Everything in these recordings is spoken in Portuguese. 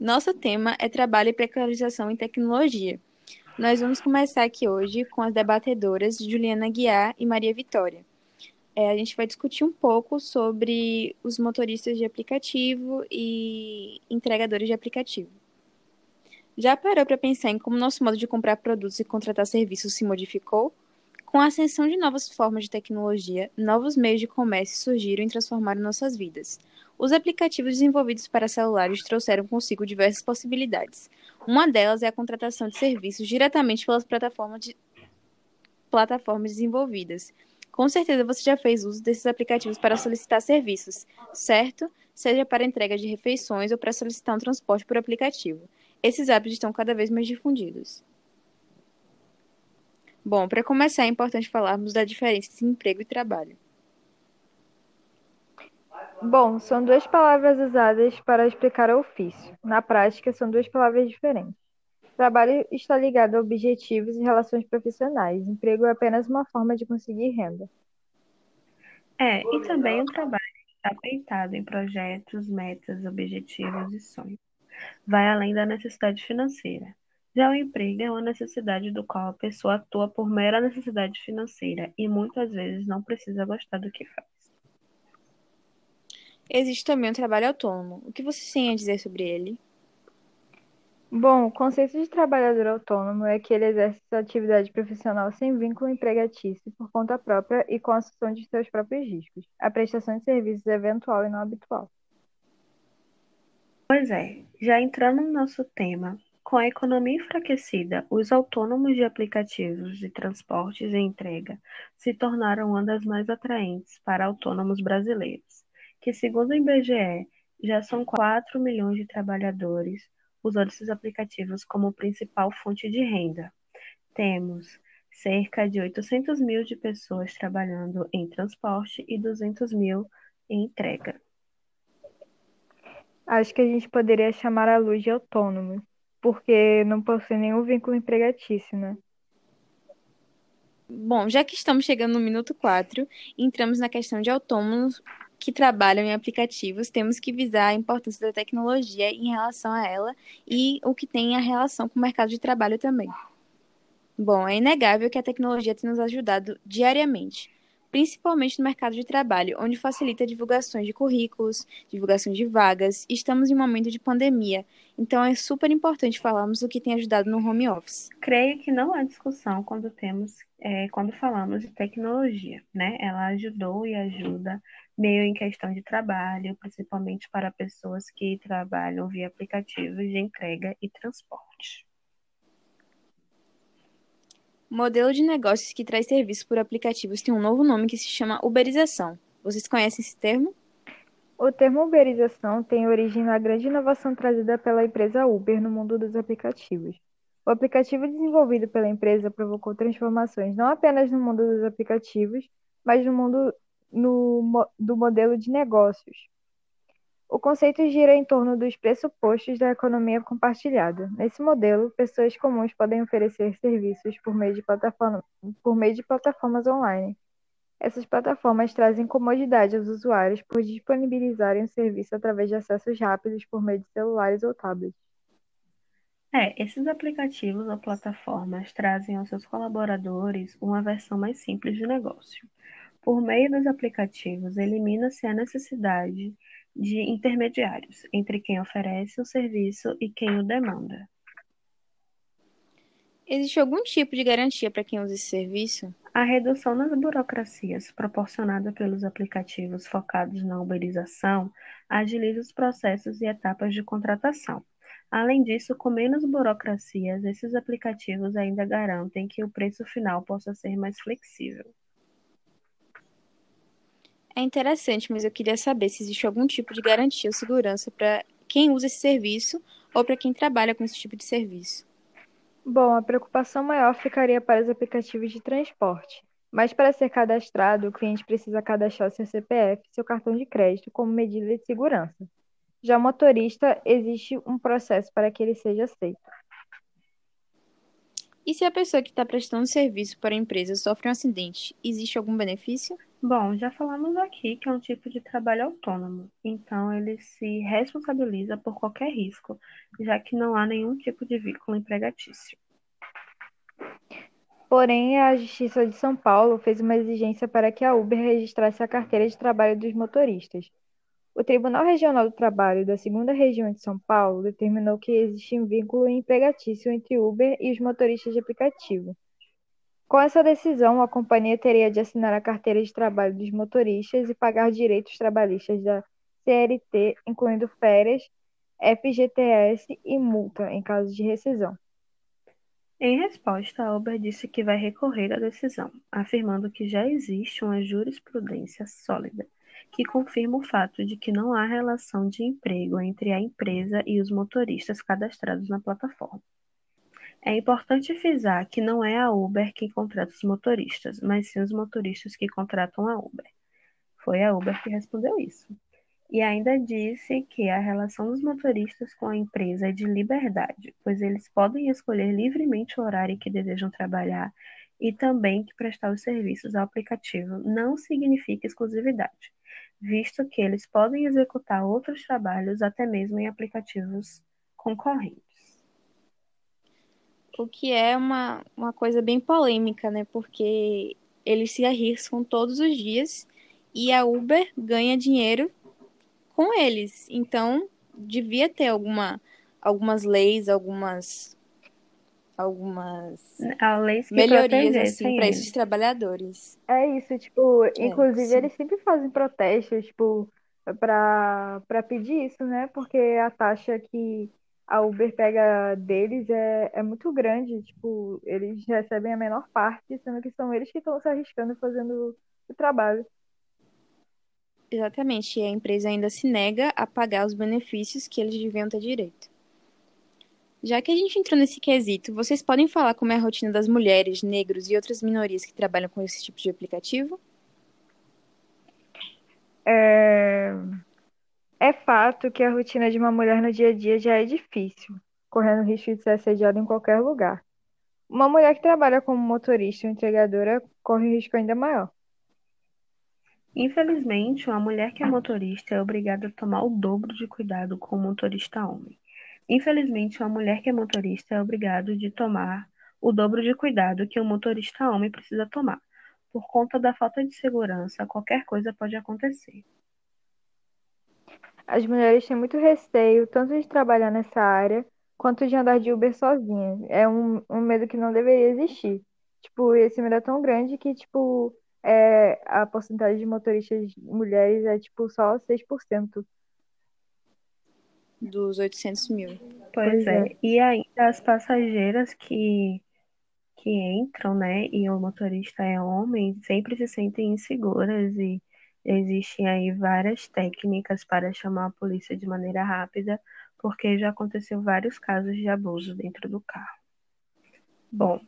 Nosso tema é trabalho e precarização em tecnologia. Nós vamos começar aqui hoje com as debatedoras Juliana Guiar e Maria Vitória. É, a gente vai discutir um pouco sobre os motoristas de aplicativo e entregadores de aplicativo. Já parou para pensar em como nosso modo de comprar produtos e contratar serviços se modificou? Com a ascensão de novas formas de tecnologia, novos meios de comércio surgiram e transformaram nossas vidas. Os aplicativos desenvolvidos para celulares trouxeram consigo diversas possibilidades. Uma delas é a contratação de serviços diretamente pelas plataformas, de... plataformas desenvolvidas. Com certeza você já fez uso desses aplicativos para solicitar serviços, certo? Seja para entrega de refeições ou para solicitar um transporte por aplicativo. Esses hábitos estão cada vez mais difundidos. Bom, para começar, é importante falarmos da diferença entre emprego e trabalho. Bom, são duas palavras usadas para explicar o ofício. Na prática, são duas palavras diferentes. Trabalho está ligado a objetivos e relações profissionais. Emprego é apenas uma forma de conseguir renda. É, e também o trabalho está peitado em projetos, metas, objetivos e sonhos. Vai além da necessidade financeira. Já o emprego é uma necessidade do qual a pessoa atua por mera necessidade financeira e muitas vezes não precisa gostar do que faz. Existe também o trabalho autônomo. O que você tem a dizer sobre ele? Bom, o conceito de trabalhador autônomo é que ele exerce sua atividade profissional sem vínculo empregatício por conta própria e com a assunção de seus próprios riscos. A prestação de serviços é eventual e não habitual. Pois é, já entrando no nosso tema, com a economia enfraquecida, os autônomos de aplicativos de transportes e entrega se tornaram uma das mais atraentes para autônomos brasileiros que, segundo o IBGE, já são 4 milhões de trabalhadores usando esses aplicativos como principal fonte de renda. Temos cerca de 800 mil de pessoas trabalhando em transporte e 200 mil em entrega. Acho que a gente poderia chamar a luz de autônomo, porque não possui nenhum vínculo empregatício, né? Bom, já que estamos chegando no minuto 4, entramos na questão de autônomos que trabalham em aplicativos, temos que visar a importância da tecnologia em relação a ela e o que tem a relação com o mercado de trabalho também. Bom, é inegável que a tecnologia tem nos ajudado diariamente, principalmente no mercado de trabalho, onde facilita divulgações de currículos, divulgações de vagas. Estamos em um momento de pandemia, então é super importante falarmos o que tem ajudado no home office. Creio que não há discussão quando temos, é, quando falamos de tecnologia, né? Ela ajudou e ajuda meio em questão de trabalho, principalmente para pessoas que trabalham via aplicativos de entrega e transporte. Modelo de negócios que traz serviços por aplicativos tem um novo nome que se chama uberização. Vocês conhecem esse termo? O termo uberização tem origem na grande inovação trazida pela empresa Uber no mundo dos aplicativos. O aplicativo desenvolvido pela empresa provocou transformações não apenas no mundo dos aplicativos, mas no mundo no, do modelo de negócios. O conceito gira em torno dos pressupostos da economia compartilhada. Nesse modelo, pessoas comuns podem oferecer serviços por meio de, plataforma, por meio de plataformas online. Essas plataformas trazem comodidade aos usuários por disponibilizarem o serviço através de acessos rápidos por meio de celulares ou tablets. É, esses aplicativos ou plataformas trazem aos seus colaboradores uma versão mais simples de negócio. Por meio dos aplicativos, elimina-se a necessidade de intermediários entre quem oferece o serviço e quem o demanda. Existe algum tipo de garantia para quem usa esse serviço? A redução nas burocracias proporcionada pelos aplicativos focados na uberização agiliza os processos e etapas de contratação. Além disso, com menos burocracias, esses aplicativos ainda garantem que o preço final possa ser mais flexível. É interessante, mas eu queria saber se existe algum tipo de garantia ou segurança para quem usa esse serviço ou para quem trabalha com esse tipo de serviço. Bom, a preocupação maior ficaria para os aplicativos de transporte, mas para ser cadastrado, o cliente precisa cadastrar seu CPF e seu cartão de crédito como medida de segurança. Já o motorista, existe um processo para que ele seja aceito. E se a pessoa que está prestando serviço para a empresa sofre um acidente, existe algum benefício? Bom, já falamos aqui que é um tipo de trabalho autônomo, então ele se responsabiliza por qualquer risco, já que não há nenhum tipo de vínculo empregatício. Porém, a Justiça de São Paulo fez uma exigência para que a Uber registrasse a carteira de trabalho dos motoristas. O Tribunal Regional do Trabalho da Segunda Região de São Paulo determinou que existe um vínculo empregatício entre Uber e os motoristas de aplicativo. Com essa decisão, a companhia teria de assinar a carteira de trabalho dos motoristas e pagar direitos trabalhistas da CLT, incluindo férias, FGTS e multa em caso de rescisão. Em resposta, a Uber disse que vai recorrer à decisão, afirmando que já existe uma jurisprudência sólida que confirma o fato de que não há relação de emprego entre a empresa e os motoristas cadastrados na plataforma. É importante frisar que não é a Uber quem contrata os motoristas, mas sim os motoristas que contratam a Uber. Foi a Uber que respondeu isso. E ainda disse que a relação dos motoristas com a empresa é de liberdade, pois eles podem escolher livremente o horário que desejam trabalhar e também que prestar os serviços ao aplicativo não significa exclusividade, visto que eles podem executar outros trabalhos até mesmo em aplicativos concorrentes que é uma, uma coisa bem polêmica, né? Porque eles se arriscam todos os dias e a Uber ganha dinheiro com eles. Então, devia ter alguma, algumas leis, algumas algumas melhorias assim para esses trabalhadores. É isso, tipo, é, inclusive eles sempre fazem protestos, tipo, para para pedir isso, né? Porque a taxa que a Uber pega deles é, é muito grande. Tipo, eles recebem a menor parte, sendo que são eles que estão se arriscando fazendo o trabalho. Exatamente, e a empresa ainda se nega a pagar os benefícios que eles deviam ter direito. Já que a gente entrou nesse quesito, vocês podem falar como é a rotina das mulheres, negros e outras minorias que trabalham com esse tipo de aplicativo? É... Fato que a rotina de uma mulher no dia a dia já é difícil, correndo risco de ser assediada em qualquer lugar. Uma mulher que trabalha como motorista ou entregadora corre um risco ainda maior. Infelizmente, uma mulher que é motorista é obrigada a tomar o dobro de cuidado com o motorista homem. Infelizmente, uma mulher que é motorista é obrigada de tomar o dobro de cuidado que o motorista homem precisa tomar. Por conta da falta de segurança, qualquer coisa pode acontecer. As mulheres têm muito receio, tanto de trabalhar nessa área, quanto de andar de Uber sozinha. É um, um medo que não deveria existir. Tipo, esse medo é tão grande que, tipo, é, a porcentagem de motoristas mulheres é, tipo, só 6%. Dos 800 mil. Pois, pois é. é. E ainda as passageiras que, que entram, né, e o motorista é homem, sempre se sentem inseguras e Existem aí várias técnicas para chamar a polícia de maneira rápida, porque já aconteceu vários casos de abuso dentro do carro. Bom,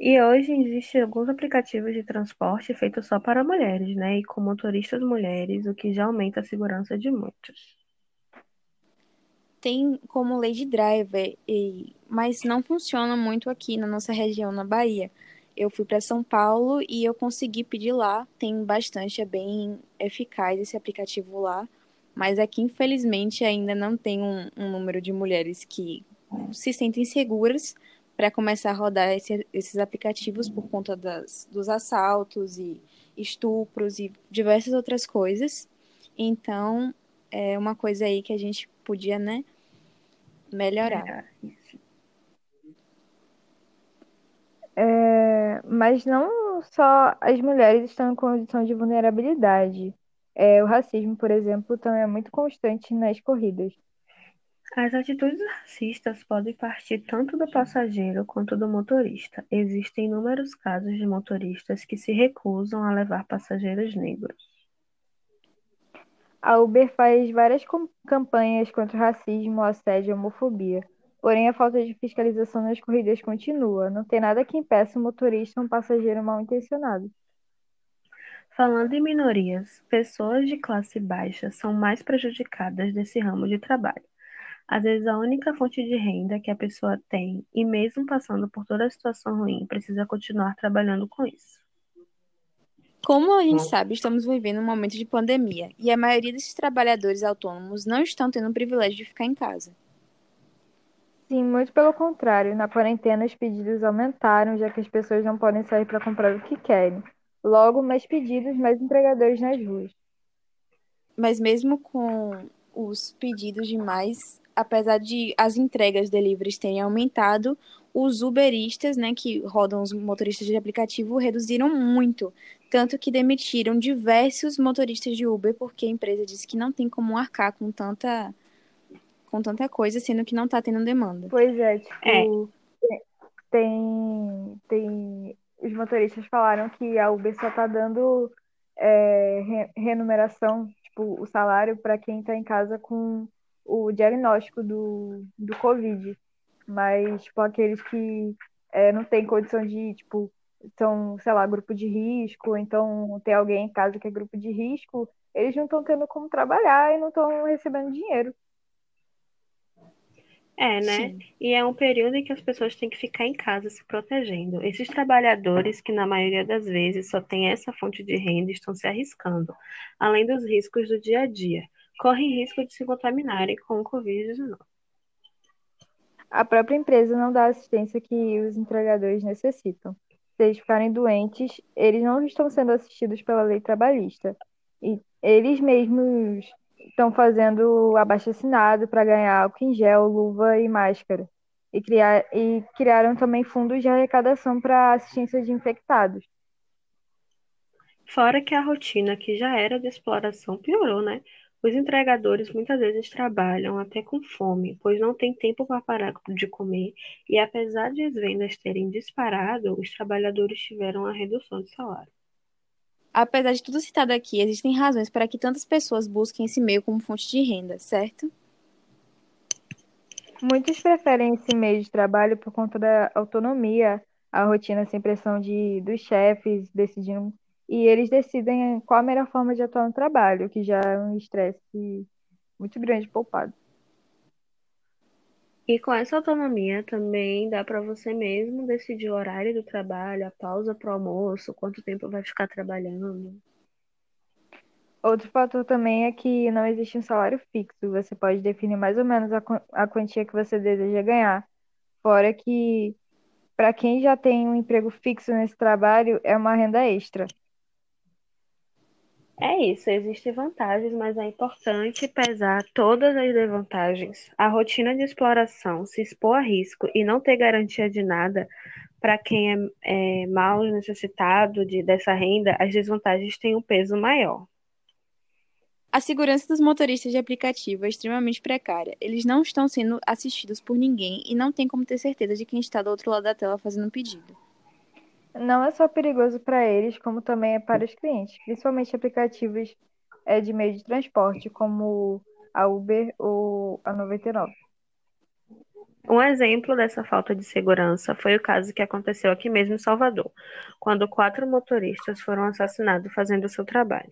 e hoje existem alguns aplicativos de transporte feitos só para mulheres, né? E com motoristas mulheres, o que já aumenta a segurança de muitos. Tem como Lady Driver, mas não funciona muito aqui na nossa região, na Bahia eu fui para São Paulo e eu consegui pedir lá. Tem bastante, é bem eficaz esse aplicativo lá. Mas aqui, infelizmente, ainda não tem um, um número de mulheres que se sentem seguras para começar a rodar esse, esses aplicativos por conta das, dos assaltos e estupros e diversas outras coisas. Então, é uma coisa aí que a gente podia, né, melhorar. É, mas não só as mulheres estão em condição de vulnerabilidade. É, o racismo, por exemplo, também é muito constante nas corridas. As atitudes racistas podem partir tanto do passageiro quanto do motorista. Existem inúmeros casos de motoristas que se recusam a levar passageiros negros. A Uber faz várias campanhas contra o racismo, assédio e homofobia. Porém, a falta de fiscalização nas corridas continua. Não tem nada que impeça um motorista ou um passageiro mal intencionado. Falando em minorias, pessoas de classe baixa são mais prejudicadas nesse ramo de trabalho. Às vezes, a única fonte de renda que a pessoa tem, e mesmo passando por toda a situação ruim, precisa continuar trabalhando com isso. Como a gente sabe, estamos vivendo um momento de pandemia e a maioria desses trabalhadores autônomos não estão tendo o privilégio de ficar em casa. Sim, muito pelo contrário. Na quarentena, os pedidos aumentaram, já que as pessoas não podem sair para comprar o que querem. Logo, mais pedidos, mais entregadores nas ruas. Mas mesmo com os pedidos de mais, apesar de as entregas deliveries terem aumentado, os uberistas, né, que rodam os motoristas de aplicativo, reduziram muito, tanto que demitiram diversos motoristas de Uber porque a empresa disse que não tem como arcar com tanta com tanta coisa, sendo que não está tendo demanda. Pois é, tipo, é. tem tem os motoristas falaram que a Uber só está dando é, renumeração, tipo, o salário para quem está em casa com o diagnóstico do, do Covid. Mas, tipo, aqueles que é, não têm condição de, tipo, são, sei lá, grupo de risco, então tem alguém em casa que é grupo de risco, eles não estão tendo como trabalhar e não estão recebendo dinheiro. É, né? Sim. E é um período em que as pessoas têm que ficar em casa se protegendo. Esses trabalhadores, que na maioria das vezes só têm essa fonte de renda, estão se arriscando, além dos riscos do dia a dia. Correm risco de se contaminarem com o Covid-19. A própria empresa não dá a assistência que os entregadores necessitam. Se eles ficarem doentes, eles não estão sendo assistidos pela lei trabalhista. E eles mesmos estão fazendo abaixo assinado para ganhar álcool em gel, luva e máscara. E, criar, e criaram também fundos de arrecadação para assistência de infectados. Fora que a rotina, que já era de exploração, piorou, né? Os entregadores muitas vezes trabalham até com fome, pois não têm tempo para parar de comer, e apesar de as vendas terem disparado, os trabalhadores tiveram a redução de salário. Apesar de tudo citado aqui, existem razões para que tantas pessoas busquem esse meio como fonte de renda, certo? Muitos preferem esse meio de trabalho por conta da autonomia, a rotina sem pressão de, dos chefes decidindo e eles decidem qual a melhor forma de atuar no trabalho, que já é um estresse muito grande poupado. E com essa autonomia também dá para você mesmo decidir o horário do trabalho, a pausa para o almoço, quanto tempo vai ficar trabalhando. Outro fator também é que não existe um salário fixo. Você pode definir mais ou menos a, a quantia que você deseja ganhar. Fora que, para quem já tem um emprego fixo nesse trabalho, é uma renda extra. É isso, existem vantagens, mas é importante pesar todas as desvantagens. A rotina de exploração, se expor a risco e não ter garantia de nada para quem é, é mal necessitado de, dessa renda, as desvantagens têm um peso maior. A segurança dos motoristas de aplicativo é extremamente precária. Eles não estão sendo assistidos por ninguém e não tem como ter certeza de quem está do outro lado da tela fazendo o pedido. Não é só perigoso para eles, como também é para os clientes, principalmente aplicativos é, de meio de transporte, como a Uber ou a 99. Um exemplo dessa falta de segurança foi o caso que aconteceu aqui mesmo em Salvador, quando quatro motoristas foram assassinados fazendo o seu trabalho.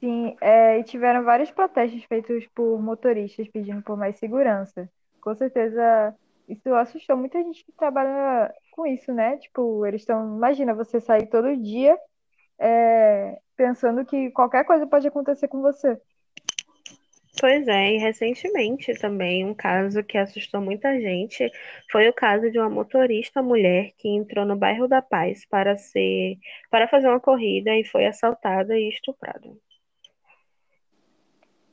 Sim, é, e tiveram vários protestos feitos por motoristas pedindo por mais segurança. Com certeza, isso assustou muita gente que trabalha com isso, né? Tipo, eles estão. Imagina você sair todo dia é, pensando que qualquer coisa pode acontecer com você. Pois é, e recentemente também um caso que assustou muita gente foi o caso de uma motorista mulher que entrou no bairro da Paz para ser para fazer uma corrida e foi assaltada e estuprada.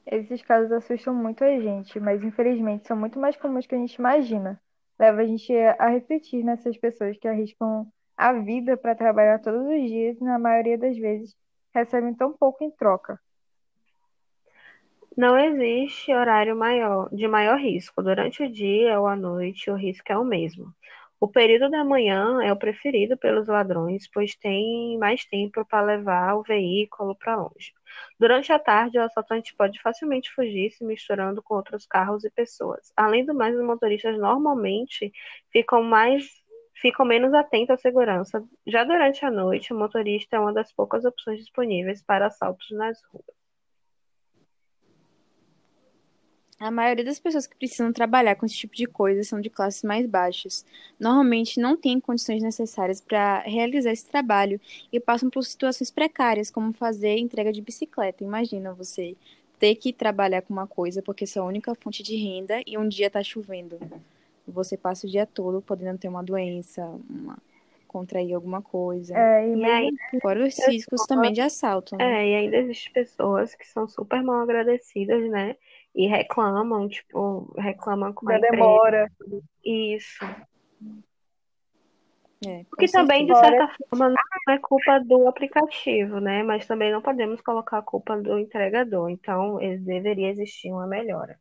Esses casos assustam muito a gente, mas infelizmente são muito mais comuns que a gente imagina leva a gente a refletir nessas pessoas que arriscam a vida para trabalhar todos os dias e, na maioria das vezes, recebem tão pouco em troca. Não existe horário maior, de maior risco. Durante o dia ou a noite, o risco é o mesmo. O período da manhã é o preferido pelos ladrões, pois tem mais tempo para levar o veículo para longe. Durante a tarde, o assaltante pode facilmente fugir se misturando com outros carros e pessoas. Além do mais, os motoristas normalmente ficam mais ficam menos atentos à segurança. Já durante a noite, o motorista é uma das poucas opções disponíveis para assaltos nas ruas. A maioria das pessoas que precisam trabalhar com esse tipo de coisa são de classes mais baixas. Normalmente não têm condições necessárias para realizar esse trabalho e passam por situações precárias, como fazer entrega de bicicleta. Imagina você ter que trabalhar com uma coisa porque é sua única fonte de renda e um dia está chovendo. Você passa o dia todo podendo ter uma doença, uma contrair alguma coisa. É, e E aí, Fora os riscos também de assalto, né? é, e ainda existem pessoas que são super mal agradecidas, né? E reclamam, tipo, reclamam com a demora. Isso. É, com O que também, de certa forma, não é culpa do aplicativo, né? Mas também não podemos colocar a culpa do entregador. Então, deveria existir uma melhora.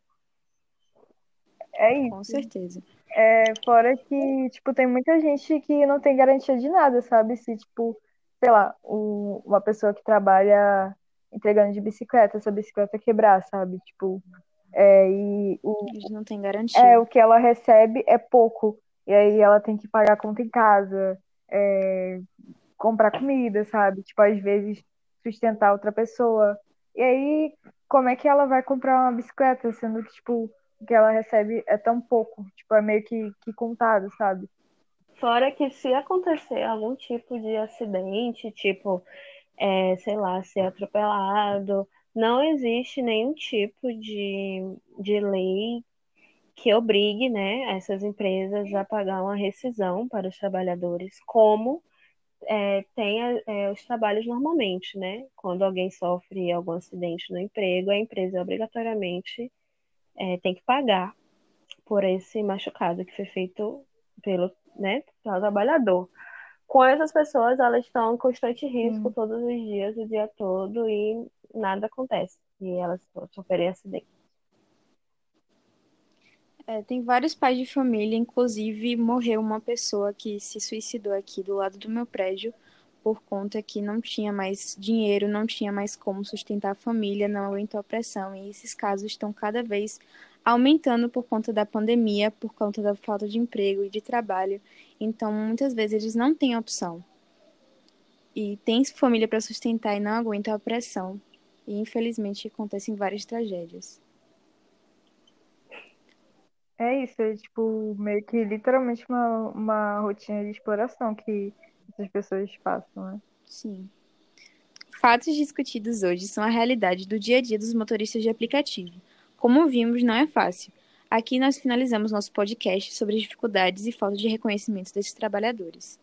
É isso. Com certeza. É, fora que, tipo, tem muita gente que não tem garantia de nada, sabe? Se, tipo, sei lá, o- uma pessoa que trabalha entregando de bicicleta, essa bicicleta quebrar, sabe? Tipo, é, e o, Eles não têm garantia. é, o que ela recebe é pouco. E aí ela tem que pagar conta em casa, é, comprar comida, sabe? Tipo, às vezes sustentar outra pessoa. E aí, como é que ela vai comprar uma bicicleta, sendo que, tipo, o que ela recebe é tão pouco? Tipo, é meio que, que contado, sabe? Fora que se acontecer algum tipo de acidente, tipo, é, sei lá, ser atropelado, não existe nenhum tipo de, de lei que obrigue, né, essas empresas a pagar uma rescisão para os trabalhadores, como é, tem é, os trabalhos normalmente, né? Quando alguém sofre algum acidente no emprego, a empresa obrigatoriamente é, tem que pagar por esse machucado que foi feito pelo, né, pelo trabalhador. Com essas pessoas, elas estão em constante risco Sim. todos os dias, o dia todo, e nada acontece. E elas sofrem acidente. É, tem vários pais de família, inclusive morreu uma pessoa que se suicidou aqui do lado do meu prédio por conta que não tinha mais dinheiro, não tinha mais como sustentar a família, não aguentou a pressão. E esses casos estão cada vez aumentando por conta da pandemia, por conta da falta de emprego e de trabalho. Então, muitas vezes eles não têm opção. E tem família para sustentar e não aguentam a pressão. E infelizmente acontecem várias tragédias. É isso, é tipo, meio que literalmente uma, uma rotina de exploração que essas pessoas passam, né? Sim. Fatos discutidos hoje são a realidade do dia a dia dos motoristas de aplicativo. Como vimos, não é fácil. Aqui nós finalizamos nosso podcast sobre as dificuldades e falta de reconhecimento desses trabalhadores.